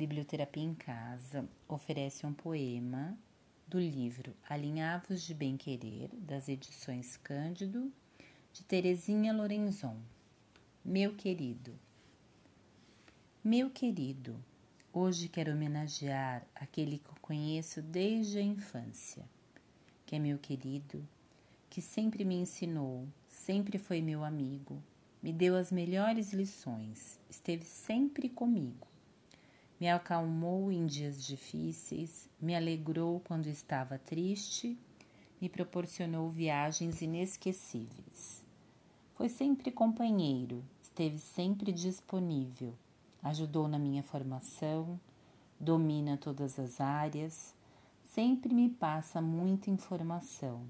Biblioterapia em Casa oferece um poema do livro Alinhavos de Bem Querer, das edições Cândido, de Terezinha Lorenzon. Meu querido, meu querido, hoje quero homenagear aquele que eu conheço desde a infância, que é meu querido, que sempre me ensinou, sempre foi meu amigo, me deu as melhores lições, esteve sempre comigo me acalmou em dias difíceis, me alegrou quando estava triste, me proporcionou viagens inesquecíveis. Foi sempre companheiro, esteve sempre disponível, ajudou na minha formação, domina todas as áreas, sempre me passa muita informação,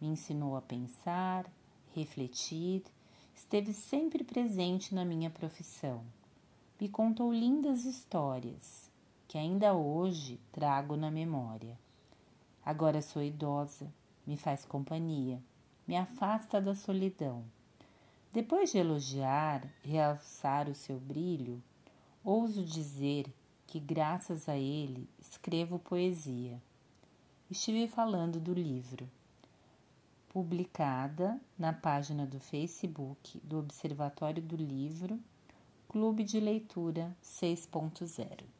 me ensinou a pensar, refletir, esteve sempre presente na minha profissão me contou lindas histórias que ainda hoje trago na memória. Agora sou idosa, me faz companhia, me afasta da solidão. Depois de elogiar, realçar o seu brilho, ouso dizer que, graças a ele, escrevo poesia. Estive falando do livro, publicada na página do Facebook do Observatório do Livro Clube de Leitura 6.0